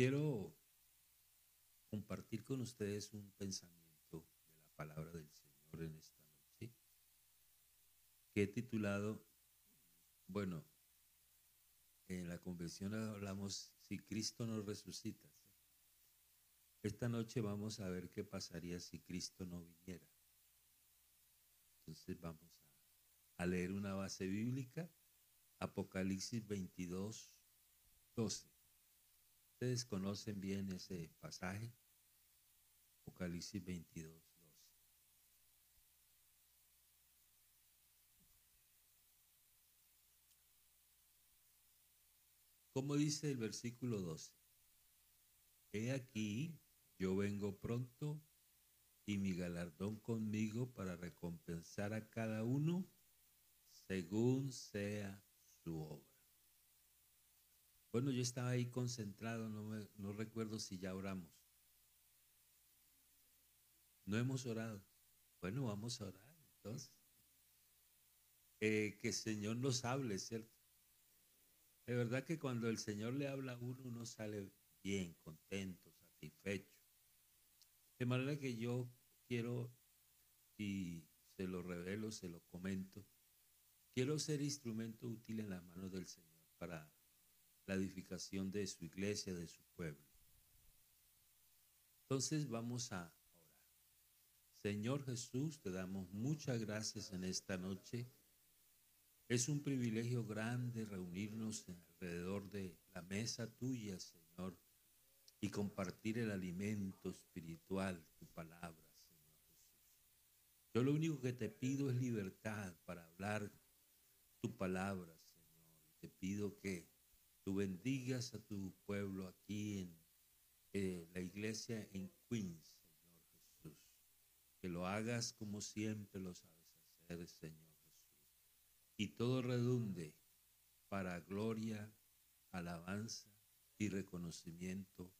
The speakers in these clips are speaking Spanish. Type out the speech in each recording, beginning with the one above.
quiero compartir con ustedes un pensamiento de la palabra del Señor en esta noche, que he titulado, bueno, en la convención hablamos si Cristo nos resucita. Esta noche vamos a ver qué pasaría si Cristo no viniera. Entonces vamos a, a leer una base bíblica, Apocalipsis 22, 12. Ustedes conocen bien ese pasaje, Apocalipsis 22, 12. ¿Cómo dice el versículo 12? He aquí, yo vengo pronto y mi galardón conmigo para recompensar a cada uno según sea su obra. Bueno, yo estaba ahí concentrado, no, no recuerdo si ya oramos. No hemos orado. Bueno, vamos a orar entonces. Eh, que el Señor nos hable, ¿cierto? De verdad que cuando el Señor le habla a uno, uno sale bien, contento, satisfecho. De manera que yo quiero, y se lo revelo, se lo comento, quiero ser instrumento útil en las manos del Señor para la edificación de su iglesia, de su pueblo. Entonces vamos a orar. Señor Jesús, te damos muchas gracias en esta noche. Es un privilegio grande reunirnos alrededor de la mesa tuya, Señor, y compartir el alimento espiritual, tu palabra, Señor. Yo lo único que te pido es libertad para hablar tu palabra, Señor. Te pido que bendigas a tu pueblo aquí en la iglesia en Queens, Señor Jesús. Que lo hagas como siempre lo sabes hacer, Señor Jesús. Y todo redunde para gloria, alabanza y reconocimiento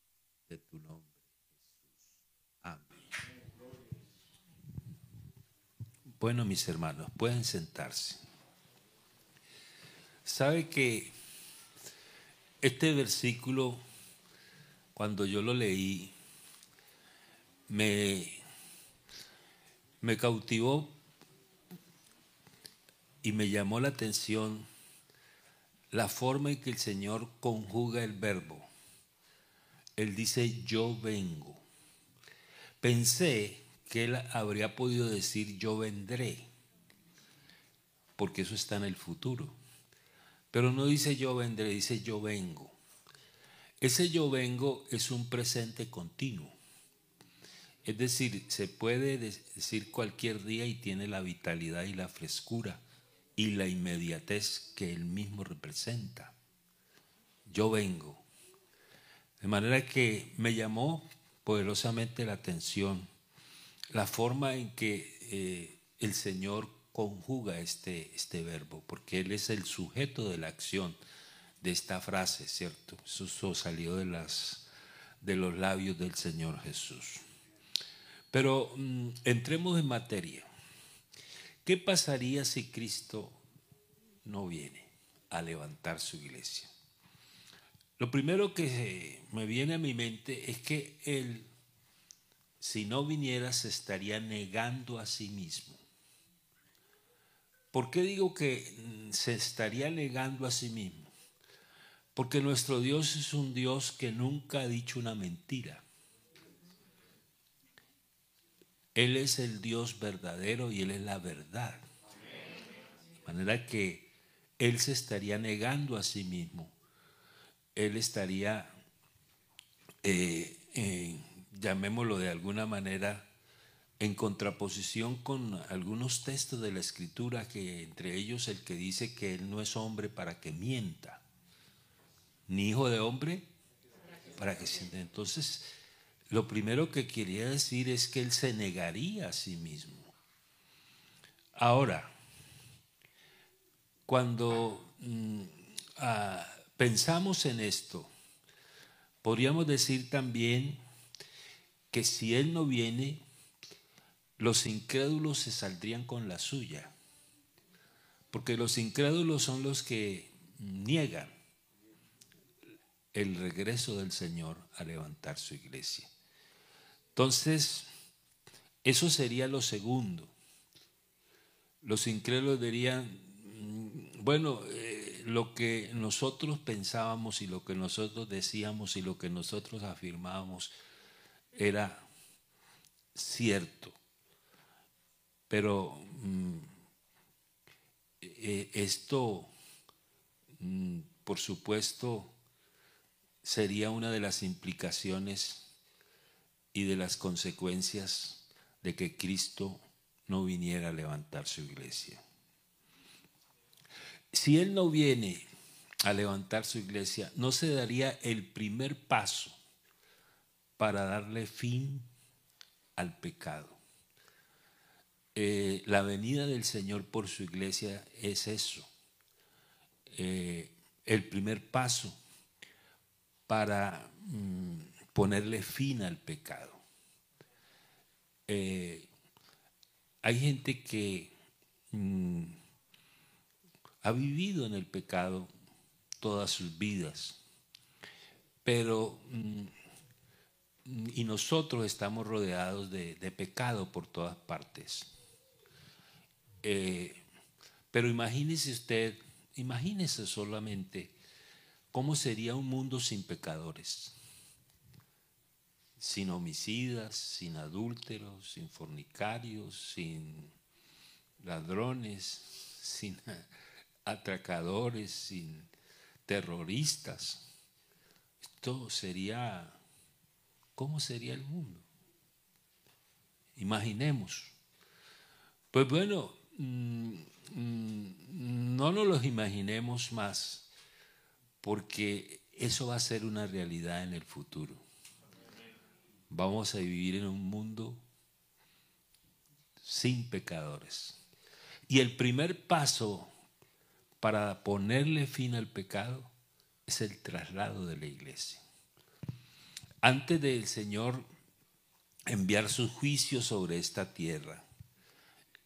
de tu nombre, Jesús. Amén. Bueno, mis hermanos, pueden sentarse. ¿Sabe que este versículo, cuando yo lo leí, me, cautivó y me llamó la atención la forma en que el Señor conjuga el verbo. Él dice, yo vengo. Pensé que él habría podido decir, yo vendré, porque eso está en el futuro. Pero no dice yo vendré, dice yo vengo. Ese yo vengo es un presente continuo. Es decir, se puede decir cualquier día y tiene la vitalidad y la frescura y la inmediatez que él mismo representa. Yo vengo. De manera que me llamó poderosamente la atención la forma en que eh, el Señor conjuga este, este verbo, porque Él es el sujeto de la acción de esta frase, ¿cierto? Eso salió de, las, de los labios del Señor Jesús. Pero mm, entremos en materia. ¿Qué pasaría si Cristo no viene a levantar su iglesia? Lo primero que me viene a mi mente es que Él, si no viniera, se estaría negando a sí mismo. ¿Por qué digo que mm, se estaría negando a sí mismo? Porque nuestro Dios es un Dios que nunca ha dicho una mentira. Él es el Dios verdadero y Él es la verdad. De manera que Él se estaría negando a sí mismo. Él estaría, eh, llamémoslo de alguna manera, en contraposición con algunos textos de la escritura, que entre ellos el que dice que él no es hombre para que mienta, ni hijo de hombre para que sienta. Entonces, lo primero que quería decir es que él se negaría a sí mismo. Ahora, cuando mm, ah, pensamos en esto, podríamos decir también que si él no viene, los incrédulos se saldrían con la suya. Porque los incrédulos son los que niegan el regreso del Señor a levantar su iglesia. Entonces, eso sería lo segundo. Los incrédulos dirían, mm, bueno, eh, lo que nosotros pensábamos y lo que nosotros decíamos y lo que nosotros afirmábamos era cierto, pero mm, eh, esto, mm, por supuesto, sería una de las implicaciones y de las consecuencias de que Cristo no viniera a levantar su iglesia. Si Él no viene a levantar su iglesia, no se daría el primer paso para darle fin al pecado. Eh, la venida del Señor por su iglesia es eso, eh, el primer paso para mm, ponerle fin al pecado. Eh, hay gente que mm, ha vivido en el pecado todas sus vidas, pero mm, y nosotros estamos rodeados de, pecado por todas partes. Eh, pero imagínese usted, imagínese solamente ¿Cómo sería un mundo sin pecadores? Sin homicidas, sin adúlteros, sin fornicarios, sin ladrones, sin atracadores, sin terroristas. Esto sería, ¿cómo sería el mundo? Imaginemos. Pues bueno, no nos los imaginemos más porque eso va a ser una realidad en el futuro. Vamos a vivir en un mundo sin pecadores. Y el primer paso para ponerle fin al pecado es el traslado de la iglesia. Antes del Señor enviar su juicio sobre esta tierra,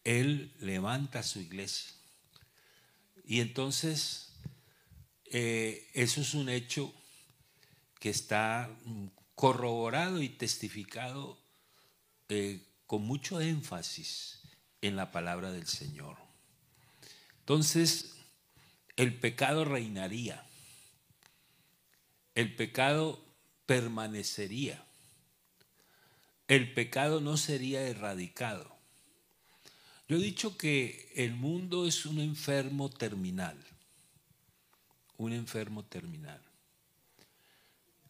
Él levanta su iglesia. Y entonces eh, eso es un hecho que está corroborado y testificado eh, con mucho énfasis en la palabra del Señor. Entonces, el pecado reinaría, el pecado permanecería, el pecado no sería erradicado. Yo he dicho que el mundo es un enfermo terminal un enfermo terminal.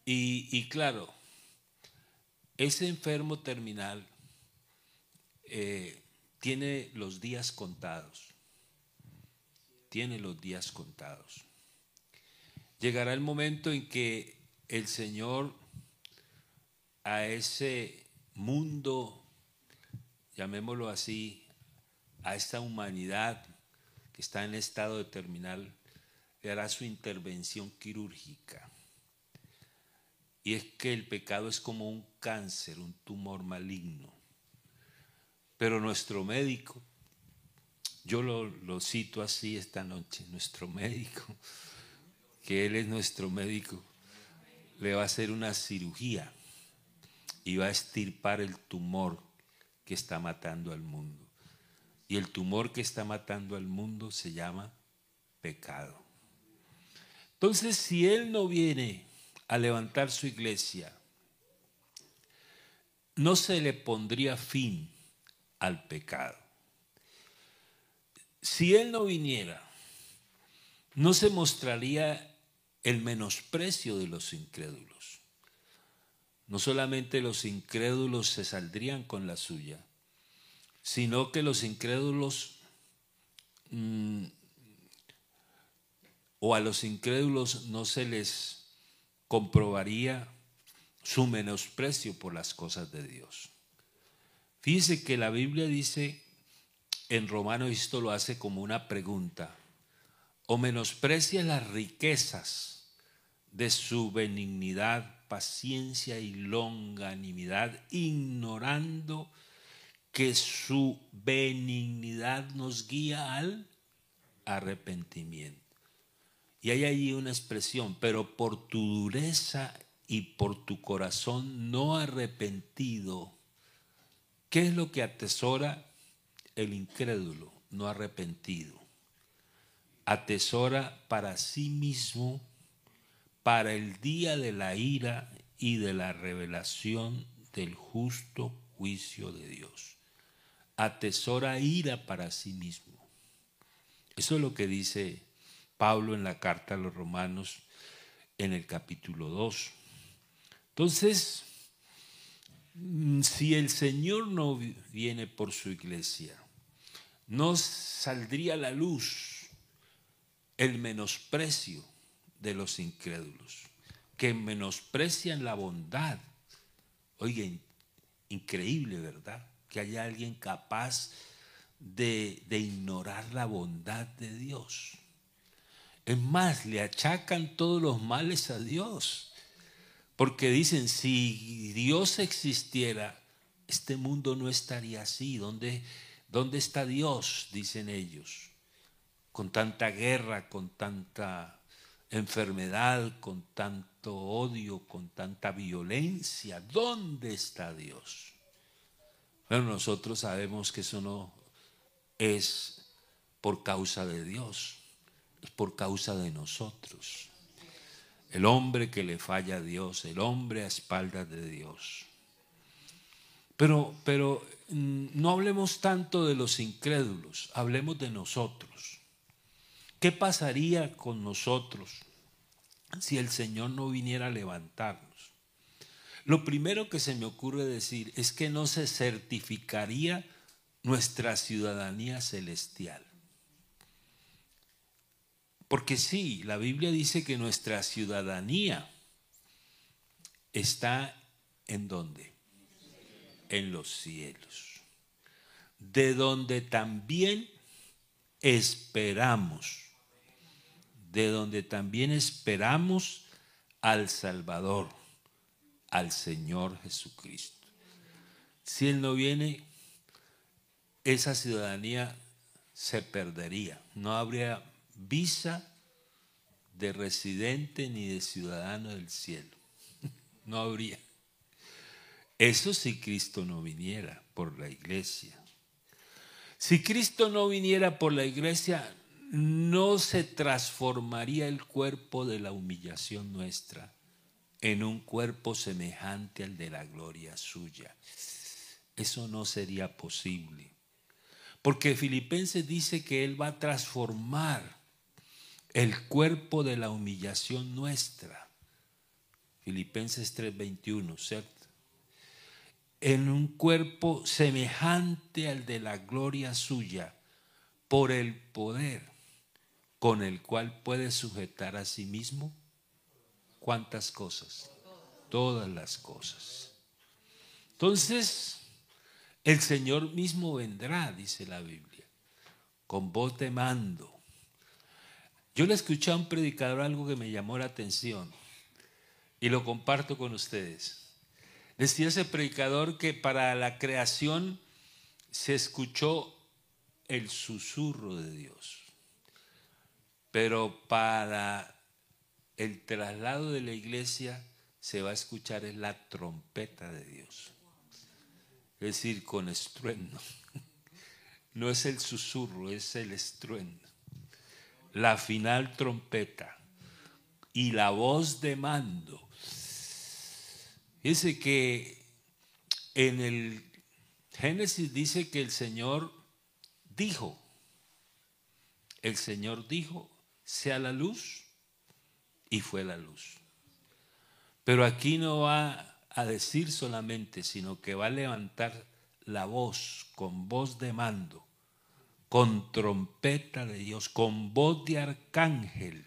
Y, claro, ese enfermo terminal eh, tiene los días contados. Tiene los días contados. Llegará el momento en que el Señor a ese mundo, llamémoslo así, a esta humanidad que está en estado de terminal, hará su intervención quirúrgica. Y es que el pecado es como un cáncer, un tumor maligno. Pero nuestro médico, yo lo, cito así esta noche, nuestro médico, que Él es nuestro médico, le va a hacer una cirugía y va a estirpar el tumor que está matando al mundo. Y el tumor que está matando al mundo se llama pecado. Entonces, si Él no viene a levantar su iglesia, no se le pondría fin al pecado. Si Él no viniera, no se mostraría el menosprecio de los incrédulos. No solamente los incrédulos se saldrían con la suya, sino que los incrédulos mm, o a los incrédulos no se les comprobaría su menosprecio por las cosas de Dios. Fíjese que la Biblia dice en Romanos, esto lo hace como una pregunta, o menosprecia las riquezas de su benignidad, paciencia y longanimidad, ignorando que su benignidad nos guía al arrepentimiento. Y hay allí una expresión, pero por tu dureza y por tu corazón no arrepentido, ¿qué es lo que atesora el incrédulo no arrepentido? Atesora para sí mismo, para el día de la ira y de la revelación del justo juicio de Dios. Atesora ira para sí mismo. Eso es lo que dice Pablo en la carta a los romanos en el capítulo 2. Entonces, mm, si el Señor no viene por su iglesia, no saldría a la luz el menosprecio de los incrédulos, que menosprecian la bondad. Oigan, increíble, ¿verdad? Que haya alguien capaz de, de ignorar la bondad de Dios. Es más, le achacan todos los males a Dios. Porque dicen, si Dios existiera, este mundo no estaría así. ¿Dónde, ¿Dónde está Dios? Dicen ellos. Con tanta guerra, con tanta enfermedad, con tanto odio, con tanta violencia. ¿Dónde está Dios? Bueno, nosotros sabemos que eso no es por causa de Dios, es por causa de nosotros el hombre que le falla a Dios, el hombre a espaldas de Dios. Pero, pero mm, no hablemos tanto de los incrédulos, hablemos de nosotros. ¿Qué pasaría con nosotros si el Señor no viniera a levantarnos? Lo primero que se me ocurre decir es que no se certificaría nuestra ciudadanía celestial. Porque sí, la Biblia dice que nuestra ciudadanía está en dónde? En los cielos. De donde también esperamos. De donde también esperamos al Salvador, al Señor Jesucristo. Si Él no viene, esa ciudadanía se perdería. No habría visa de residente ni de ciudadano del cielo. No habría. Eso si Cristo no viniera por la iglesia. Si Cristo no viniera por la iglesia, no se transformaría el cuerpo de la humillación nuestra en un cuerpo semejante al de la gloria suya. Eso no sería posible. Porque Filipenses dice que Él va a transformar el cuerpo de la humillación nuestra. Filipenses 3:21, ¿cierto? En un cuerpo semejante al de la gloria suya, por el poder con el cual puede sujetar a sí mismo. ¿Cuántas cosas? Todas las cosas. Entonces, el Señor mismo vendrá, dice la Biblia, con voz de mando yo le escuché a un predicador algo que me llamó la atención y lo comparto con ustedes. Decía ese predicador que para la creación se escuchó el susurro de Dios, pero para el traslado de la iglesia se va a escuchar es la trompeta de Dios. Es decir, con estruendo. No es el susurro, es el estruendo la final trompeta y la voz de mando. Dice que en el Génesis dice que el Señor dijo, el Señor dijo, sea la luz y fue la luz. Pero aquí no va a decir solamente, sino que va a levantar la voz con voz de mando con trompeta de Dios, con voz de arcángel,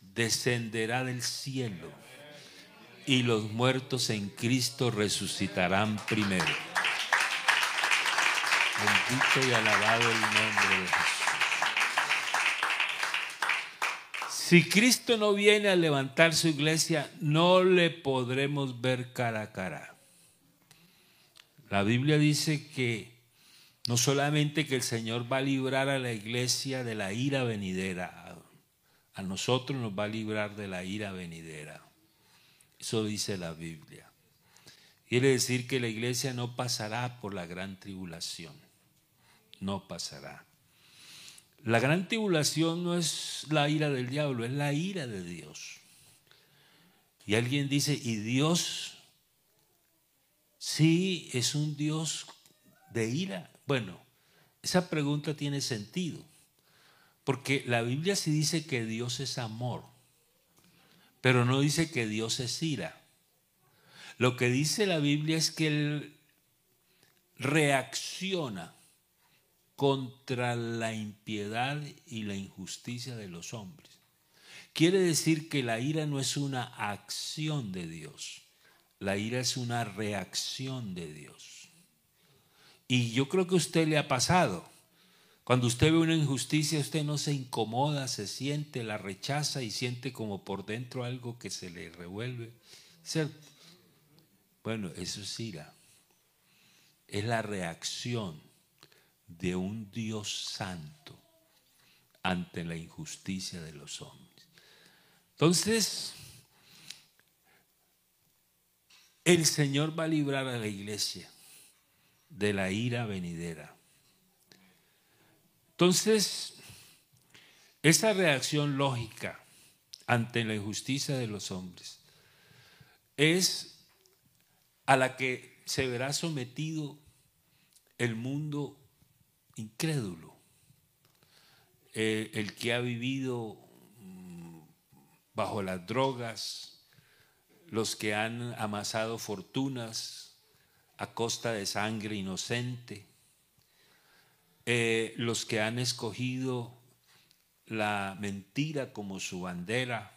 descenderá del cielo y los muertos en Cristo resucitarán primero. Bendito y alabado el nombre de Jesús. Si Cristo no viene a levantar su iglesia, no le podremos ver cara a cara. La Biblia dice que no solamente que el Señor va a librar a la iglesia de la ira venidera, a nosotros nos va a librar de la ira venidera. Eso dice la Biblia. Quiere decir que la iglesia no pasará por la gran tribulación. No pasará. La gran tribulación no es la ira del diablo, es la ira de Dios. Y alguien dice, ¿y Dios? Sí, es un Dios de ira. Bueno, esa pregunta tiene sentido, porque la Biblia sí dice que Dios es amor, pero no dice que Dios es ira. Lo que dice la Biblia es que Él reacciona contra la impiedad y la injusticia de los hombres. Quiere decir que la ira no es una acción de Dios, la ira es una reacción de Dios. Y yo creo que a usted le ha pasado. Cuando usted ve una injusticia, usted no se incomoda, se siente, la rechaza y siente como por dentro algo que se le revuelve. ¿Cierto? Bueno, eso es ira. Es la reacción de un Dios santo ante la injusticia de los hombres. Entonces, el Señor va a librar a la iglesia de la ira venidera. Entonces, esa reacción lógica ante la injusticia de los hombres es a la que se verá sometido el mundo incrédulo, eh, el que ha vivido mm, bajo las drogas, los que han amasado fortunas a costa de sangre inocente, eh, los que han escogido la mentira como su bandera,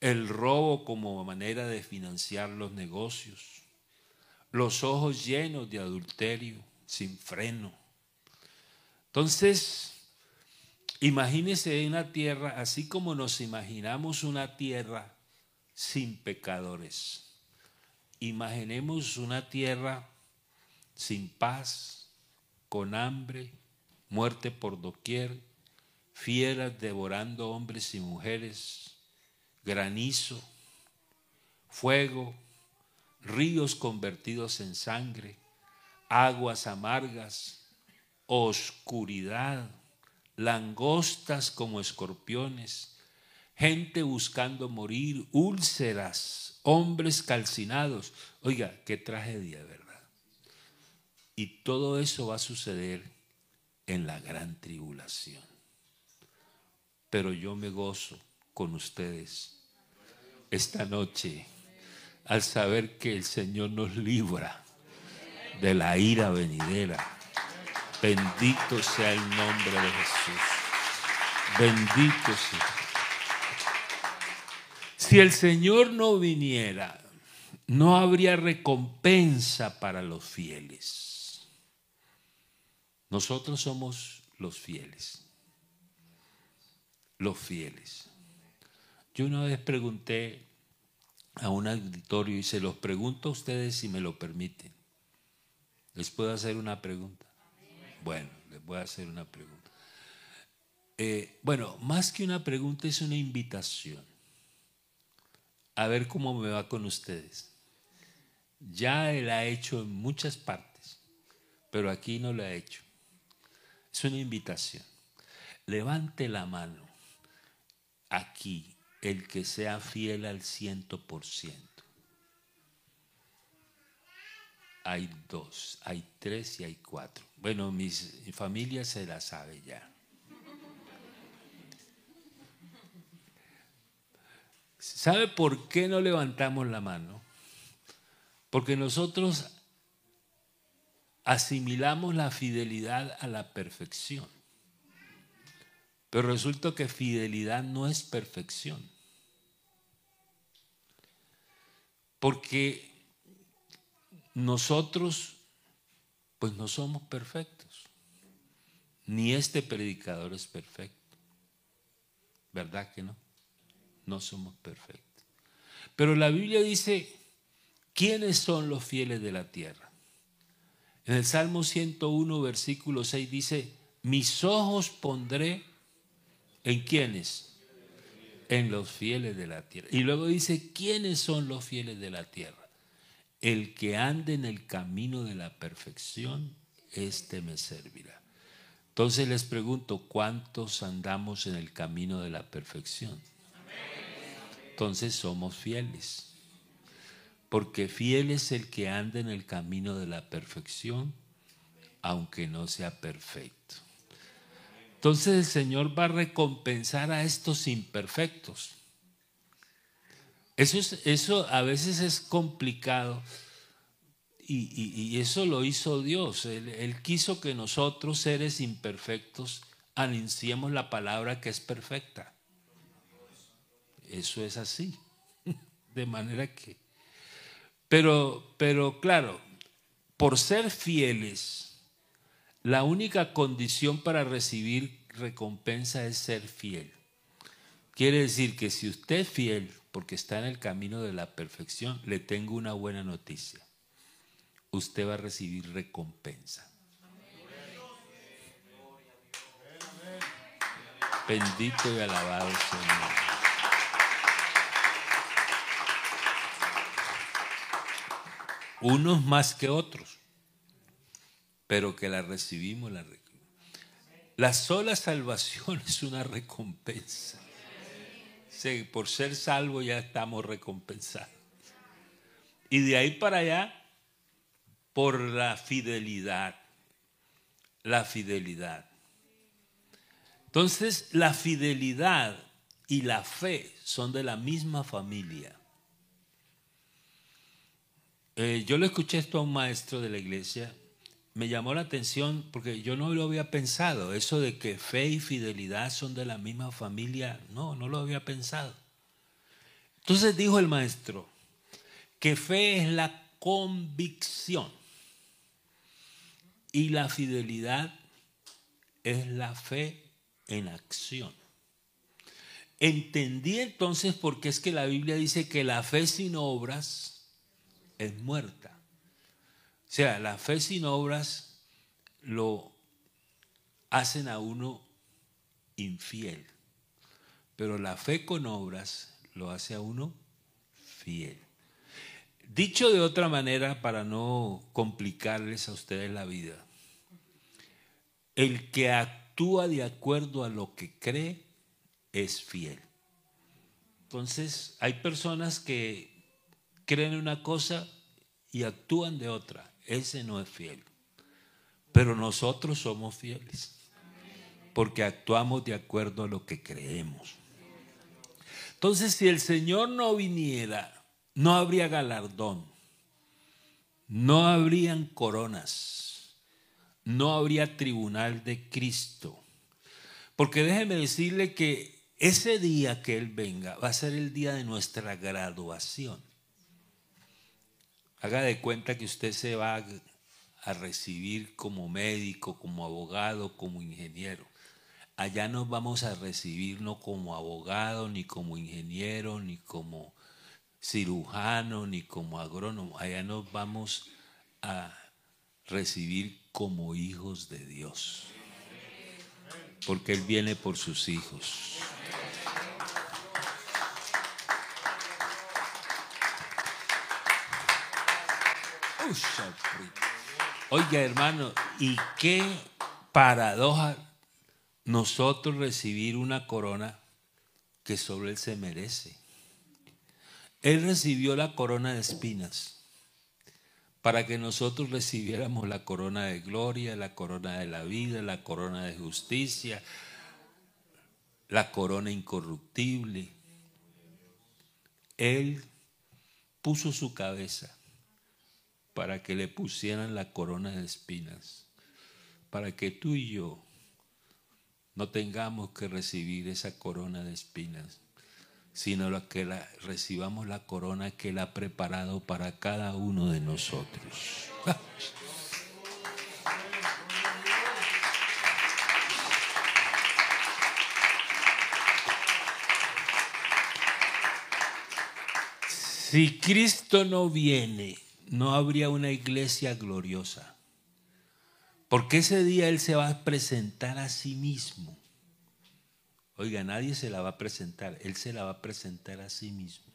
el robo como manera de financiar los negocios, los ojos llenos de adulterio, sin freno, entonces, imagínese una tierra, así como nos imaginamos una tierra sin pecadores. Imaginemos una tierra sin paz, con hambre, muerte por doquier, fieras devorando hombres y mujeres, granizo, fuego, ríos convertidos en sangre, aguas amargas, oscuridad, langostas como escorpiones, gente buscando morir, úlceras, hombres calcinados. Oiga, qué tragedia, ¿verdad? Y todo eso va a suceder en la gran tribulación. Pero yo me gozo con ustedes esta noche al saber que el Señor nos libra de la ira venidera Bendito sea el nombre de Jesús. Bendito sea. Si el Señor no viniera, no habría recompensa para los fieles. Nosotros somos los fieles. Los fieles. Yo una vez pregunté a un auditorio y se los pregunto a ustedes si me lo permiten. ¿Les puedo hacer una pregunta? Bueno, les voy a hacer una pregunta. Eh, bueno, más que una pregunta es una invitación. A ver cómo me va con ustedes. Ya él ha hecho en muchas partes, pero aquí no lo ha hecho. Es una invitación. Levante la mano aquí el que sea fiel al ciento por ciento. Hay dos, hay tres y hay cuatro. Bueno, mi familia se la sabe ya. ¿Sabe por qué no levantamos la mano? Porque nosotros asimilamos la fidelidad a la perfección. Pero resulta que fidelidad no es perfección. Porque nosotros, pues no somos perfectos. Ni este predicador es perfecto. ¿Verdad que no? No somos perfectos. Pero la Biblia dice, ¿quiénes son los fieles de la tierra? En el Salmo 101, versículo 6 dice, mis ojos pondré en quiénes? en los fieles de la tierra. Y luego dice, ¿quiénes son los fieles de la tierra? El que ande en el camino de la perfección, éste me servirá. Entonces les pregunto, ¿cuántos andamos en el camino de la perfección? Entonces somos fieles. Porque fiel es el que anda en el camino de la perfección, aunque no sea perfecto. Entonces el Señor va a recompensar a estos imperfectos. Eso, es, eso a veces es complicado y, eso lo hizo Dios. Él, quiso que nosotros, seres imperfectos, anunciemos la palabra que es perfecta. Eso es así. De manera que... Pero, pero claro, por ser fieles, la única condición para recibir recompensa es ser fiel. Quiere decir que si usted es fiel porque está en el camino de la perfección, le tengo una buena noticia. Usted va a recibir recompensa. Bendito y alabado Señor. Unos más que otros pero que la recibimos, la, la sola salvación es una recompensa. Por ser salvo ya estamos recompensados. Y de ahí para allá, por la fidelidad. La fidelidad. Entonces, la fidelidad y la fe son de la misma familia. Eh, yo le escuché esto a un maestro de la iglesia me llamó la atención porque yo no lo había pensado, eso de que fe y fidelidad son de la misma familia, no, no lo había pensado. Entonces dijo el maestro que fe es la convicción y la fidelidad es la fe en acción. Entendí entonces por qué es que la Biblia dice que la fe sin obras es muerta. Sea, la fe sin obras lo hacen a uno infiel, pero la fe con obras lo hace a uno fiel. Dicho de otra manera, para no complicarles a ustedes la vida, el que actúa de acuerdo a lo que cree es fiel. Entonces, hay personas que creen una cosa y actúan de otra ese no es fiel. Pero nosotros somos fieles, porque actuamos de acuerdo a lo que creemos. Entonces, si el Señor no viniera, no habría galardón, no habrían coronas, no habría tribunal de Cristo. Porque déjeme decirle que ese día que Él venga va a ser el día de nuestra graduación. Haga de cuenta que usted se va a recibir como médico, como abogado, como ingeniero. Allá nos vamos a recibir no como abogado, ni como ingeniero, ni como cirujano, ni como agrónomo. Allá nos vamos a recibir como hijos de Dios. Porque Él viene por sus hijos. Oiga, hermano, ¿y qué paradoja nosotros recibir una corona que sobre él se merece? Él recibió la corona de espinas para que nosotros recibiéramos la corona de gloria, la corona de la vida, la corona de justicia, la corona incorruptible. Él puso su cabeza para que le pusieran la corona de espinas, para que tú y yo no tengamos que recibir esa corona de espinas, sino que la, recibamos la corona que Él ha preparado para cada uno de nosotros. si Cristo no viene, no habría una iglesia gloriosa. Porque ese día Él se va a presentar a sí mismo Oiga, nadie se la va a presentar, Él se la va a presentar a sí mismo.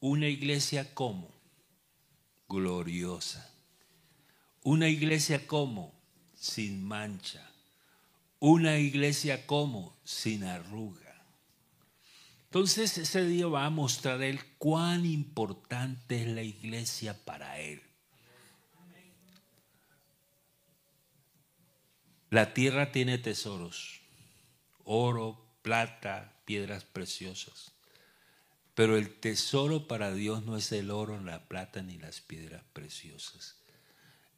Una iglesia como gloriosa. Una iglesia como sin mancha. Una iglesia como sin arruga. Entonces ese día va a mostrar Él cuán importante es la iglesia para Él. La tierra tiene tesoros, oro, plata, piedras preciosas. Pero el tesoro para Dios no es el oro, la plata ni las piedras preciosas.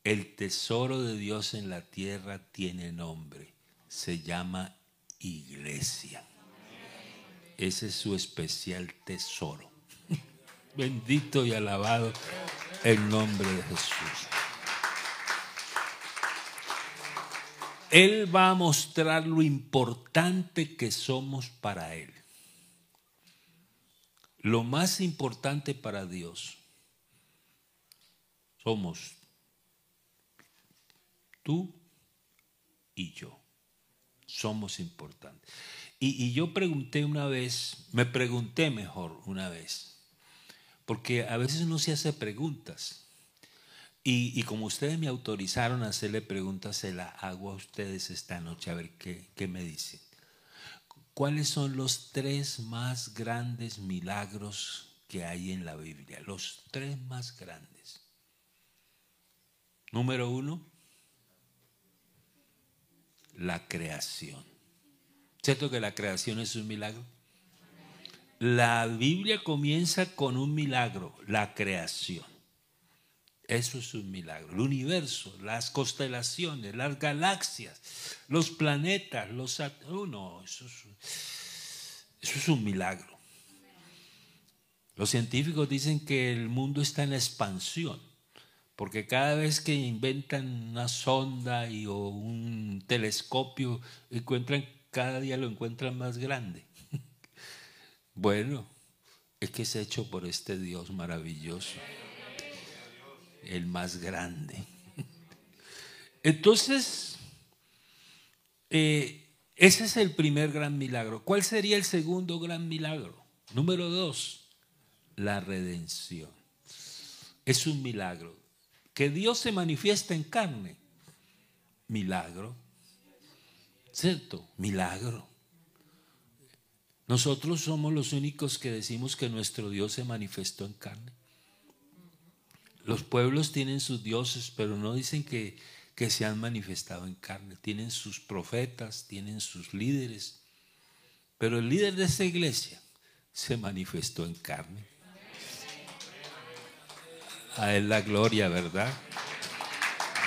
El tesoro de Dios en la tierra tiene nombre. Se llama iglesia. Ese es su especial tesoro. Bendito y alabado el nombre de Jesús. Él va a mostrar lo importante que somos para Él. Lo más importante para Dios somos tú y yo. Somos importantes. Y, yo pregunté una vez, me pregunté mejor una vez, porque a veces uno se hace preguntas. Y, como ustedes me autorizaron a hacerle preguntas, se la hago a ustedes esta noche a ver qué, qué me dicen. ¿Cuáles son los tres más grandes milagros que hay en la Biblia? Los tres más grandes. Número uno, la creación. ¿Cierto que la creación es un milagro? La Biblia comienza con un milagro, la creación. Eso es un milagro. El universo, las constelaciones, las galaxias, los planetas, los Saturnos, eso eso es un milagro. Los científicos dicen que el mundo está en expansión, porque cada vez que inventan una sonda y, o un telescopio, encuentran, cada día lo encuentran más grande. bueno, es que es hecho por este Dios maravilloso el más grande. Entonces, eh, ese es el primer gran milagro. ¿Cuál sería el segundo gran milagro? Número dos, la redención. Es un milagro. Que Dios se manifiesta en carne. Milagro. ¿Cierto? Milagro. Nosotros somos los únicos que decimos que nuestro Dios se manifestó en carne. Los pueblos tienen sus dioses, pero no dicen que, que se han manifestado en carne. Tienen sus profetas, tienen sus líderes. Pero el líder de esta iglesia se manifestó en carne. A él la gloria, ¿verdad?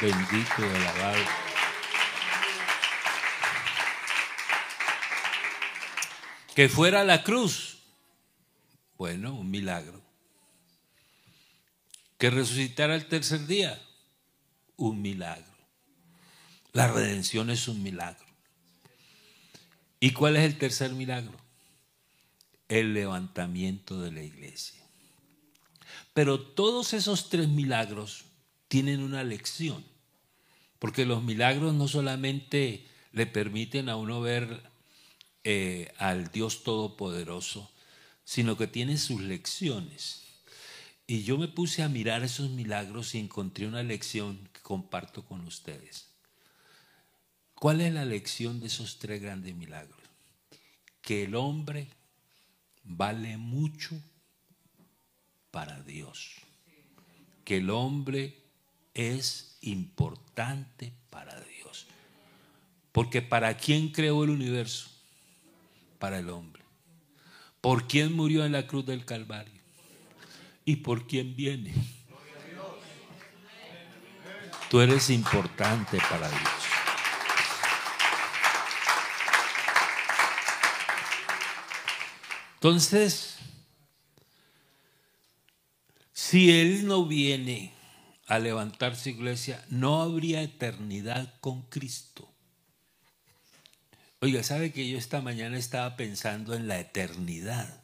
Bendito y alabado. Que fuera la cruz. Bueno, un milagro que resucitara el tercer día, un milagro. La redención es un milagro. ¿Y cuál es el tercer milagro? El levantamiento de la iglesia. Pero todos esos tres milagros tienen una lección, porque los milagros no solamente le permiten a uno ver eh, al Dios Todopoderoso, sino que tienen sus lecciones. Y yo me puse a mirar esos milagros y encontré una lección que comparto con ustedes. ¿Cuál es la lección de esos tres grandes milagros? Que el hombre vale mucho para Dios. Que el hombre es importante para Dios. Porque ¿para quién creó el universo? Para el hombre. ¿Por quién murió en la cruz del Calvario? y por quién viene. Tú eres importante para Dios. Entonces, si Él no viene a levantar su iglesia, no habría eternidad con Cristo. Oiga, ¿sabe que yo esta mañana estaba pensando en la eternidad?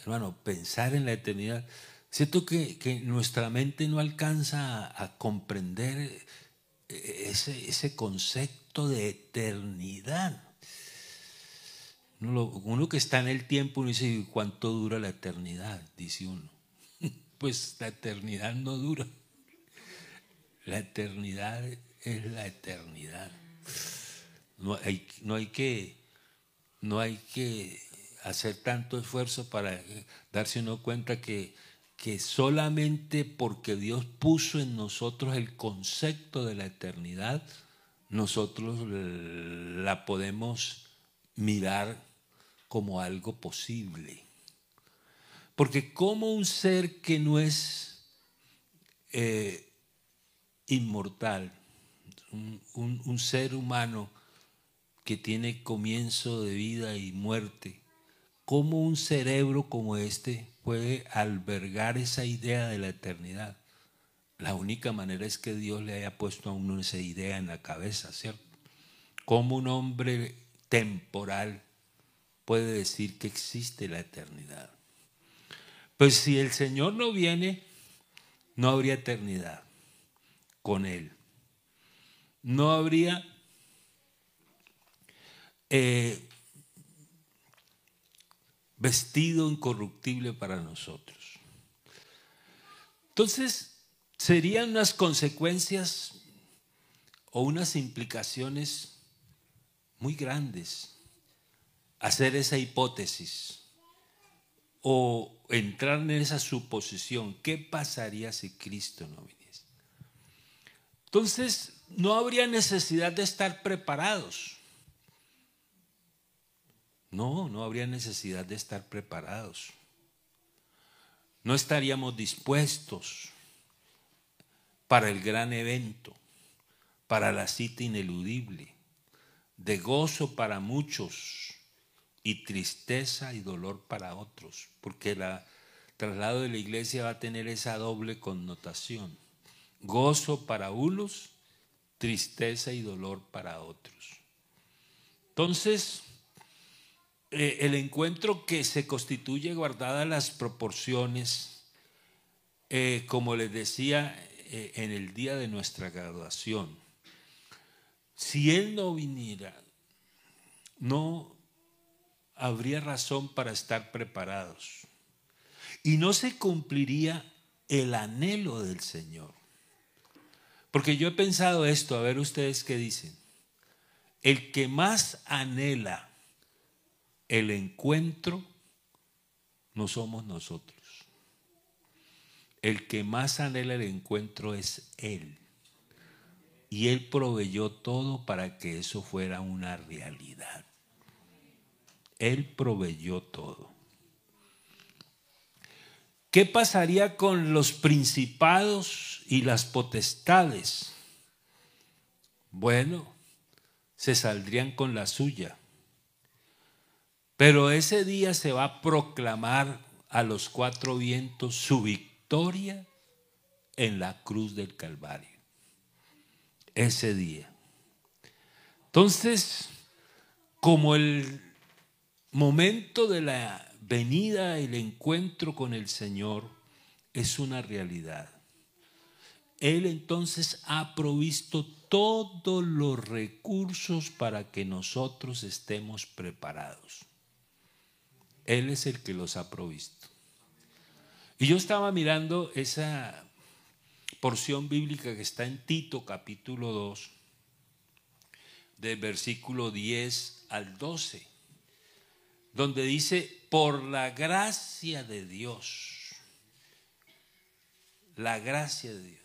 hermano, pensar en la eternidad. Siento que, nuestra mente no alcanza a, comprender ese, ese, concepto de eternidad. Uno, que está en el tiempo, uno dice, ¿cuánto dura la eternidad? Dice uno. Pues la eternidad no dura. La eternidad es la eternidad. No hay, no hay, que, no hay que hacer tanto esfuerzo para darse uno cuenta que, que solamente porque Dios puso en nosotros el concepto de la eternidad, nosotros la podemos mirar como algo posible. Porque como un ser que no es eh, inmortal, un, ser humano que tiene comienzo de vida y muerte, ¿cómo un cerebro como este puede albergar esa idea de la eternidad? La única manera es que Dios le haya puesto a uno esa idea en la cabeza, ¿cierto? ¿Cómo un hombre temporal puede decir que existe la eternidad? Pues si el Señor no viene, no habría eternidad con Él. No habría eh, vestido incorruptible para nosotros. Entonces, serían unas consecuencias o unas implicaciones muy grandes hacer esa hipótesis o entrar en esa suposición. ¿Qué pasaría si Cristo no viniese? Entonces, no habría necesidad de estar preparados. No, no habría necesidad de estar preparados. No estaríamos dispuestos para el gran evento, para la cita ineludible, de gozo para muchos y tristeza y dolor para otros, porque el traslado de la iglesia va a tener esa doble connotación. Gozo para unos tristeza y dolor para otros. Entonces, eh, el encuentro que se constituye guardadas las proporciones, eh, como les decía eh, en el día de nuestra graduación, si Él no viniera, no habría razón para estar preparados. Y no se cumpliría el anhelo del Señor. Porque yo he pensado esto, a ver ustedes qué dicen. El que más anhela el encuentro no somos nosotros. El que más anhela el encuentro es Él. Y Él proveyó todo para que eso fuera una realidad. Él proveyó todo. ¿Qué pasaría con los principados y las potestades? Bueno, se saldrían con la suya. Pero ese día se va a proclamar a los cuatro vientos su victoria en la cruz del Calvario. Ese día. Entonces, como el momento de la venida, el encuentro con el Señor es una realidad. Él entonces ha provisto todos los recursos para que nosotros estemos preparados. Él es el que los ha provisto. Y yo estaba mirando esa porción bíblica que está en Tito capítulo 2, del versículo 10 al 12 donde dice, por la gracia de Dios, la gracia de Dios.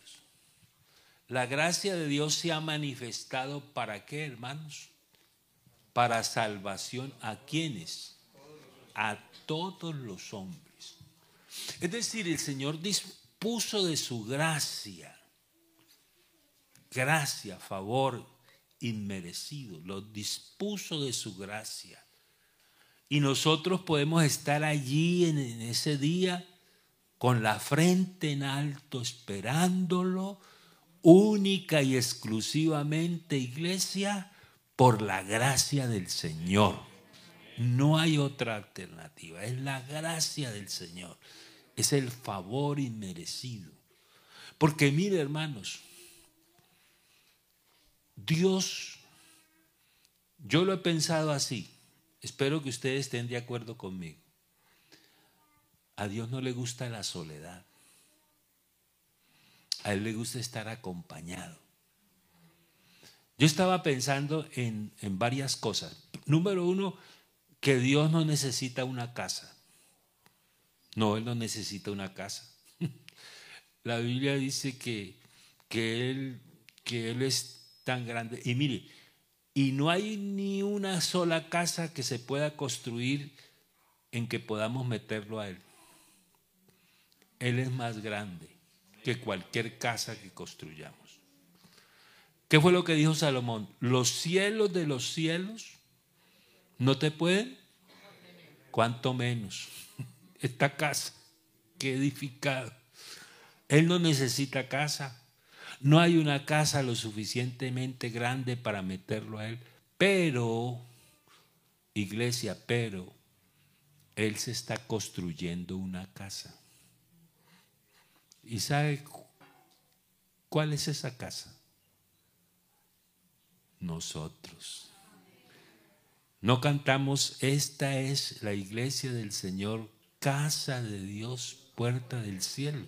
La gracia de Dios se ha manifestado para qué, hermanos? Para salvación a quienes? A todos los hombres. Es decir, el Señor dispuso de su gracia, gracia, favor inmerecido, lo dispuso de su gracia y nosotros podemos estar allí en, ese día con la frente en alto esperándolo, única y exclusivamente iglesia, por la gracia del Señor. No hay otra alternativa, es la gracia del Señor, es el favor inmerecido. Porque mire hermanos, Dios, yo lo he pensado así, espero que ustedes estén de acuerdo conmigo. A Dios no le gusta la soledad. A Él le gusta estar acompañado. Yo estaba pensando en, en varias cosas. Número uno, que Dios no necesita una casa. No, Él no necesita una casa. La Biblia dice que, que, él, que Él es tan grande. Y mire, y no hay ni una sola casa que se pueda construir en que podamos meterlo a Él. Él es más grande que cualquier casa que construyamos. ¿Qué fue lo que dijo Salomón? Los cielos de los cielos no te pueden, cuanto menos esta casa que he edificado. Él no necesita casa. No hay una casa lo suficientemente grande para meterlo a él. Pero, iglesia, pero, él se está construyendo una casa. ¿Y sabe cuál es esa casa? Nosotros. No cantamos, esta es la iglesia del Señor, casa de Dios, puerta del cielo.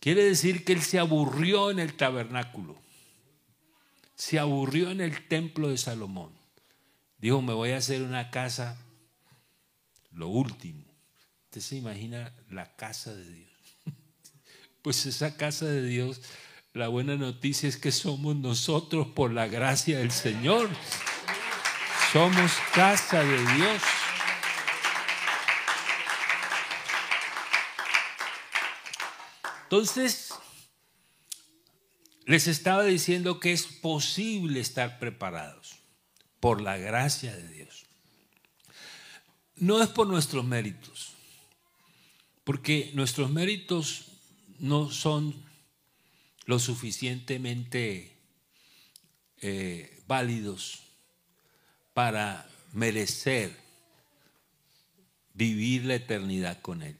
Quiere decir que él se aburrió en el tabernáculo, se aburrió en el templo de Salomón. Dijo, me voy a hacer una casa, lo último. Usted se imagina la casa de Dios. Pues esa casa de Dios, la buena noticia es que somos nosotros por la gracia del Señor. Somos casa de Dios. Entonces, les estaba diciendo que es posible estar preparados por la gracia de Dios. No es por nuestros méritos, porque nuestros méritos no son lo suficientemente eh, válidos para merecer vivir la eternidad con Él.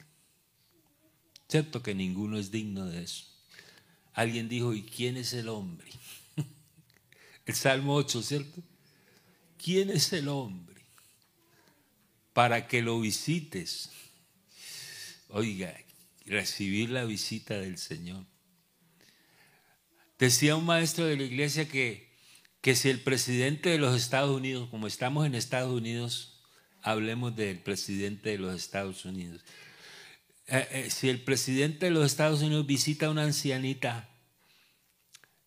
Cierto que ninguno es digno de eso. Alguien dijo, ¿y quién es el hombre? El Salmo 8, ¿cierto? ¿Quién es el hombre para que lo visites? Oiga, recibir la visita del Señor. Decía un maestro de la iglesia que, que si el presidente de los Estados Unidos, como estamos en Estados Unidos, hablemos del presidente de los Estados Unidos. Eh, eh, si el presidente de los Estados Unidos visita a una ancianita,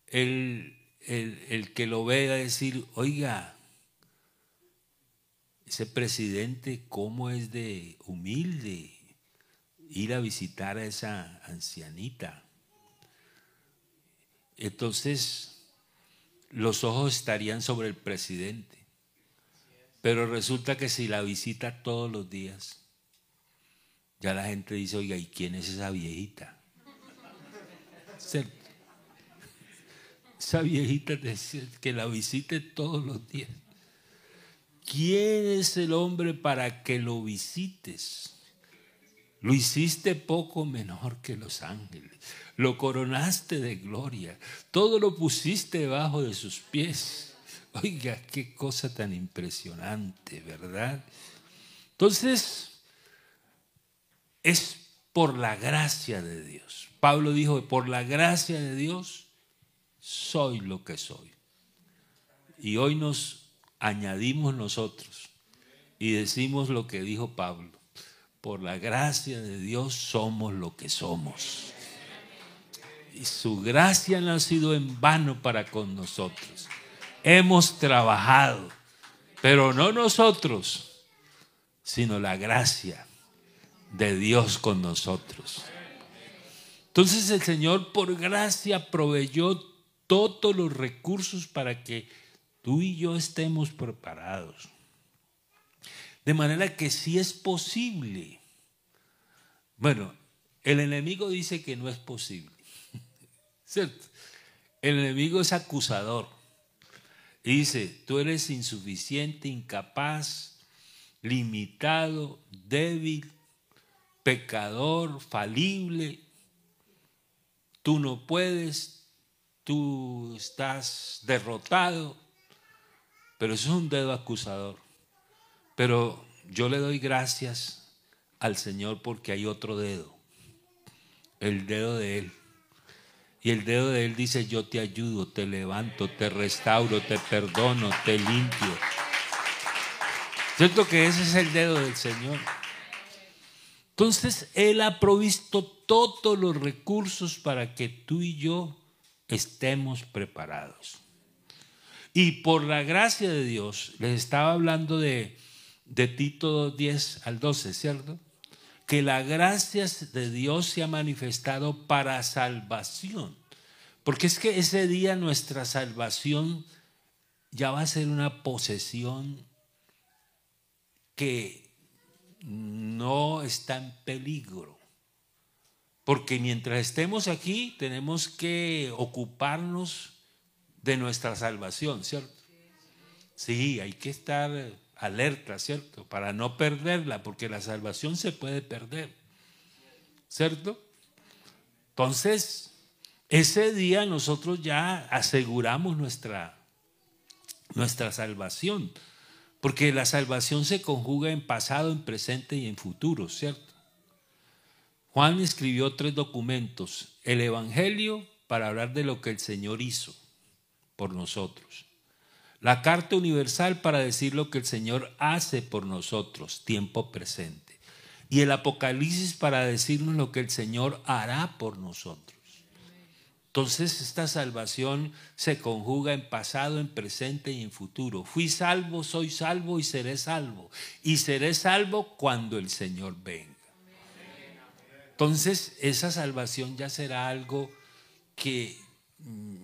el, el que lo ve a decir, oiga, ese presidente, ¿cómo es de humilde ir a visitar a esa ancianita? Entonces, los ojos estarían sobre el presidente. Pero resulta que si la visita todos los días, ya la gente dice, oiga, ¿y quién es esa viejita? Esa viejita que la visite todos los días. ¿Quién es el hombre para que lo visites? Lo hiciste poco menor que los ángeles. Lo coronaste de gloria. Todo lo pusiste debajo de sus pies. Oiga, qué cosa tan impresionante, ¿verdad? Entonces, es por la gracia de Dios. Pablo dijo, por la gracia de Dios soy lo que soy. Y hoy nos añadimos nosotros y decimos lo que dijo Pablo. Por la gracia de Dios somos lo que somos. Y su gracia no ha sido en vano para con nosotros. Hemos trabajado, pero no nosotros, sino la gracia de Dios con nosotros. Entonces el Señor por gracia proveyó todos los recursos para que tú y yo estemos preparados. De manera que sí es posible. Bueno, el enemigo dice que no es posible. ¿Cierto? El enemigo es acusador. Dice, tú eres insuficiente, incapaz, limitado, débil, pecador, falible, tú no puedes, tú estás derrotado, pero eso es un dedo acusador. Pero yo le doy gracias al Señor porque hay otro dedo, el dedo de Él. Y el dedo de Él dice, yo te ayudo, te levanto, te restauro, te perdono, te limpio. ¿Cierto que ese es el dedo del Señor? Entonces, Él ha provisto todos los recursos para que tú y yo estemos preparados. Y por la gracia de Dios, les estaba hablando de, de Tito 10 al 12, ¿cierto? Que la gracia de Dios se ha manifestado para salvación. Porque es que ese día nuestra salvación ya va a ser una posesión que no está en peligro. Porque mientras estemos aquí tenemos que ocuparnos de nuestra salvación, ¿cierto? Sí, hay que estar alerta, ¿cierto? Para no perderla, porque la salvación se puede perder, ¿cierto? Entonces, ese día nosotros ya aseguramos nuestra, nuestra salvación. Porque la salvación se conjuga en pasado, en presente y en futuro, ¿cierto? Juan escribió tres documentos. El Evangelio para hablar de lo que el Señor hizo por nosotros. La carta universal para decir lo que el Señor hace por nosotros, tiempo presente. Y el Apocalipsis para decirnos lo que el Señor hará por nosotros. Entonces esta salvación se conjuga en pasado, en presente y en futuro. Fui salvo, soy salvo y seré salvo. Y seré salvo cuando el Señor venga. Entonces esa salvación ya será algo que mm,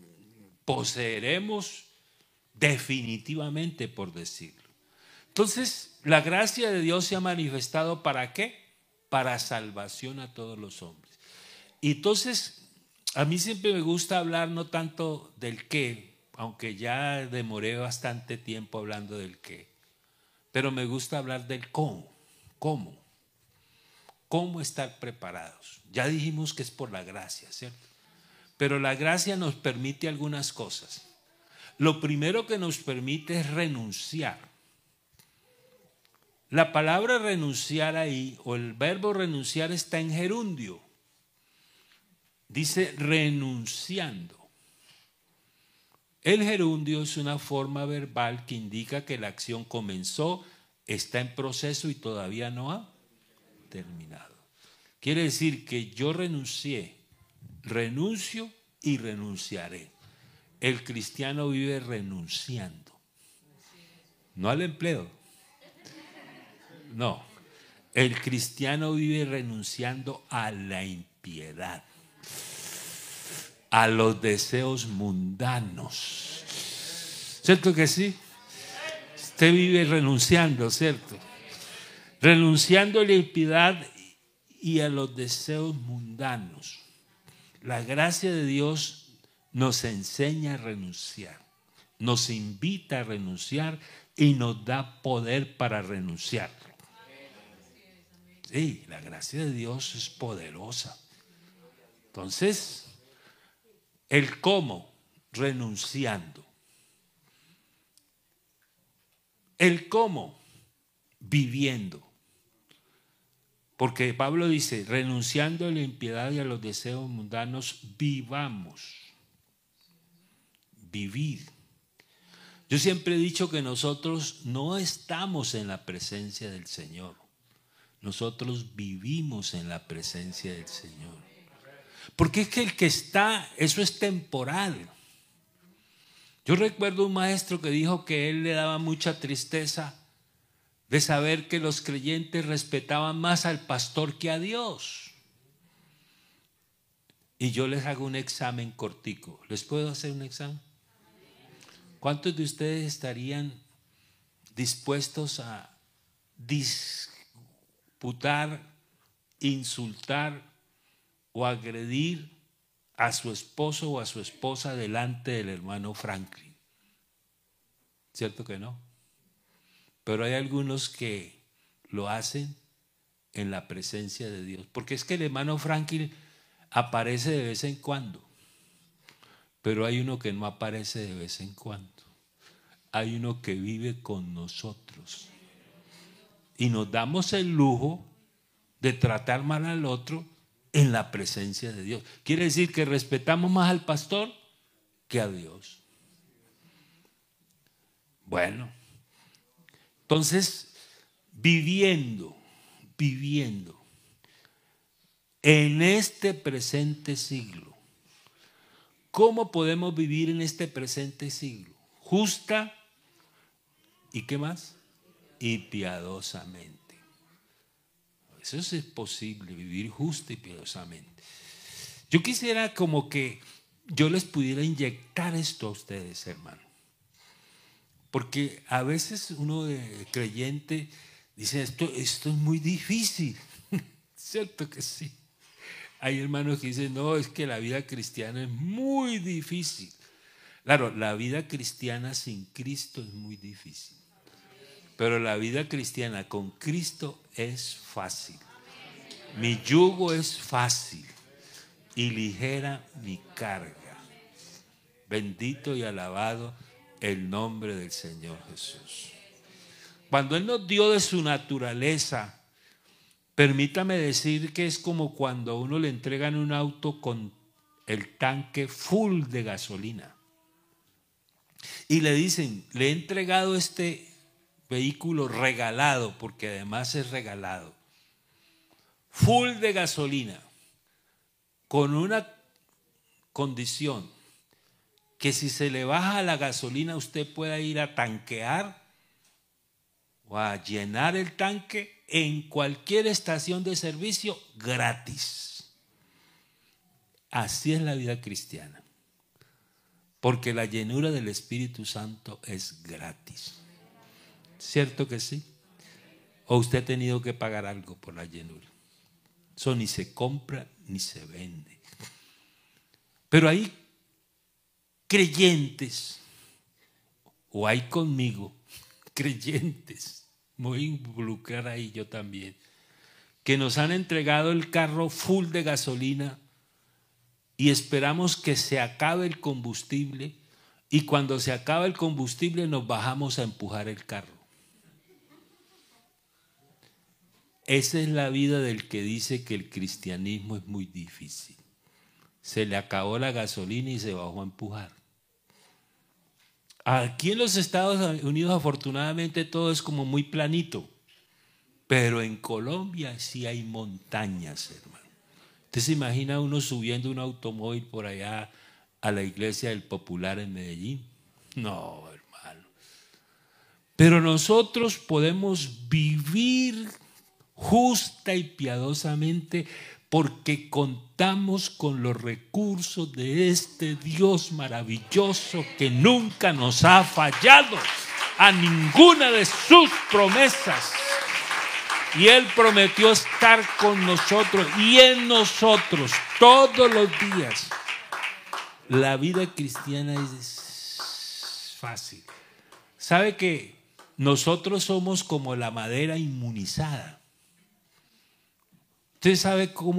poseeremos definitivamente, por decirlo. Entonces la gracia de Dios se ha manifestado para qué? Para salvación a todos los hombres. Y entonces a mí siempre me gusta hablar no tanto del qué, aunque ya demoré bastante tiempo hablando del qué, pero me gusta hablar del cómo, cómo, cómo estar preparados. Ya dijimos que es por la gracia, ¿cierto? Pero la gracia nos permite algunas cosas. Lo primero que nos permite es renunciar. La palabra renunciar ahí, o el verbo renunciar está en gerundio dice renunciando. El gerundio es una forma verbal que indica que la acción comenzó, está en proceso y todavía no ha terminado. Quiere decir que yo renuncié, renuncio y renunciaré. El cristiano vive renunciando. No al empleo. No. El cristiano vive renunciando a la impiedad a los deseos mundanos. ¿Cierto que sí? Usted vive renunciando, ¿cierto? Renunciando a la impiedad y a los deseos mundanos. La gracia de Dios nos enseña a renunciar, nos invita a renunciar y nos da poder para renunciar. Sí, la gracia de Dios es poderosa. Entonces, el cómo, renunciando. El cómo, viviendo. Porque Pablo dice, renunciando a la impiedad y a los deseos mundanos, vivamos. Vivir. Yo siempre he dicho que nosotros no estamos en la presencia del Señor. Nosotros vivimos en la presencia del Señor. Porque es que el que está, eso es temporal. Yo recuerdo un maestro que dijo que él le daba mucha tristeza de saber que los creyentes respetaban más al pastor que a Dios. Y yo les hago un examen cortico. ¿Les puedo hacer un examen? ¿Cuántos de ustedes estarían dispuestos a disputar, insultar, o agredir a su esposo o a su esposa delante del hermano Franklin. ¿Cierto que no? Pero hay algunos que lo hacen en la presencia de Dios. Porque es que el hermano Franklin aparece de vez en cuando. Pero hay uno que no aparece de vez en cuando. Hay uno que vive con nosotros. y nos damos el lujo de tratar mal al otro en la presencia de Dios. Quiere decir que respetamos más al pastor que a Dios. Bueno, entonces, viviendo, viviendo en este presente siglo, ¿cómo podemos vivir en este presente siglo? Justa y qué más? Y piadosamente. Eso es posible, vivir justa y piadosamente. Yo quisiera como que yo les pudiera inyectar esto a ustedes, hermano. Porque a veces uno creyente dice, esto, esto es muy difícil. ¿Cierto que sí? Hay hermanos que dicen, no, es que la vida cristiana es muy difícil. Claro, la vida cristiana sin Cristo es muy difícil. Pero la vida cristiana con Cristo es fácil. Mi yugo es fácil y ligera mi carga. Bendito y alabado el nombre del Señor Jesús. Cuando Él nos dio de su naturaleza, permítame decir que es como cuando a uno le entregan un auto con el tanque full de gasolina. Y le dicen, le he entregado este vehículo regalado, porque además es regalado, full de gasolina, con una condición, que si se le baja la gasolina usted pueda ir a tanquear o a llenar el tanque en cualquier estación de servicio gratis. Así es la vida cristiana. Porque la llenura del Espíritu Santo es gratis. ¿Cierto que sí? ¿O usted ha tenido que pagar algo por la llenura? Eso ni se compra ni se vende. Pero ahí creyentes, o hay conmigo creyentes, voy a involucrar ahí yo también, que nos han entregado el carro full de gasolina y esperamos que se acabe el combustible y cuando se acaba el combustible nos bajamos a empujar el carro. Esa es la vida del que dice que el cristianismo es muy difícil. Se le acabó la gasolina y se bajó a empujar. Aquí en los Estados Unidos afortunadamente todo es como muy planito, pero en Colombia sí hay montañas, hermano. ¿Usted se imagina uno subiendo un automóvil por allá a la iglesia del Popular en Medellín? No, hermano. Pero nosotros podemos vivir justa y piadosamente porque contamos con los recursos de este Dios maravilloso que nunca nos ha fallado a ninguna de sus promesas. Y Él prometió estar con nosotros y en nosotros todos los días. La vida cristiana es fácil. ¿Sabe que nosotros somos como la madera inmunizada? Usted sabe cómo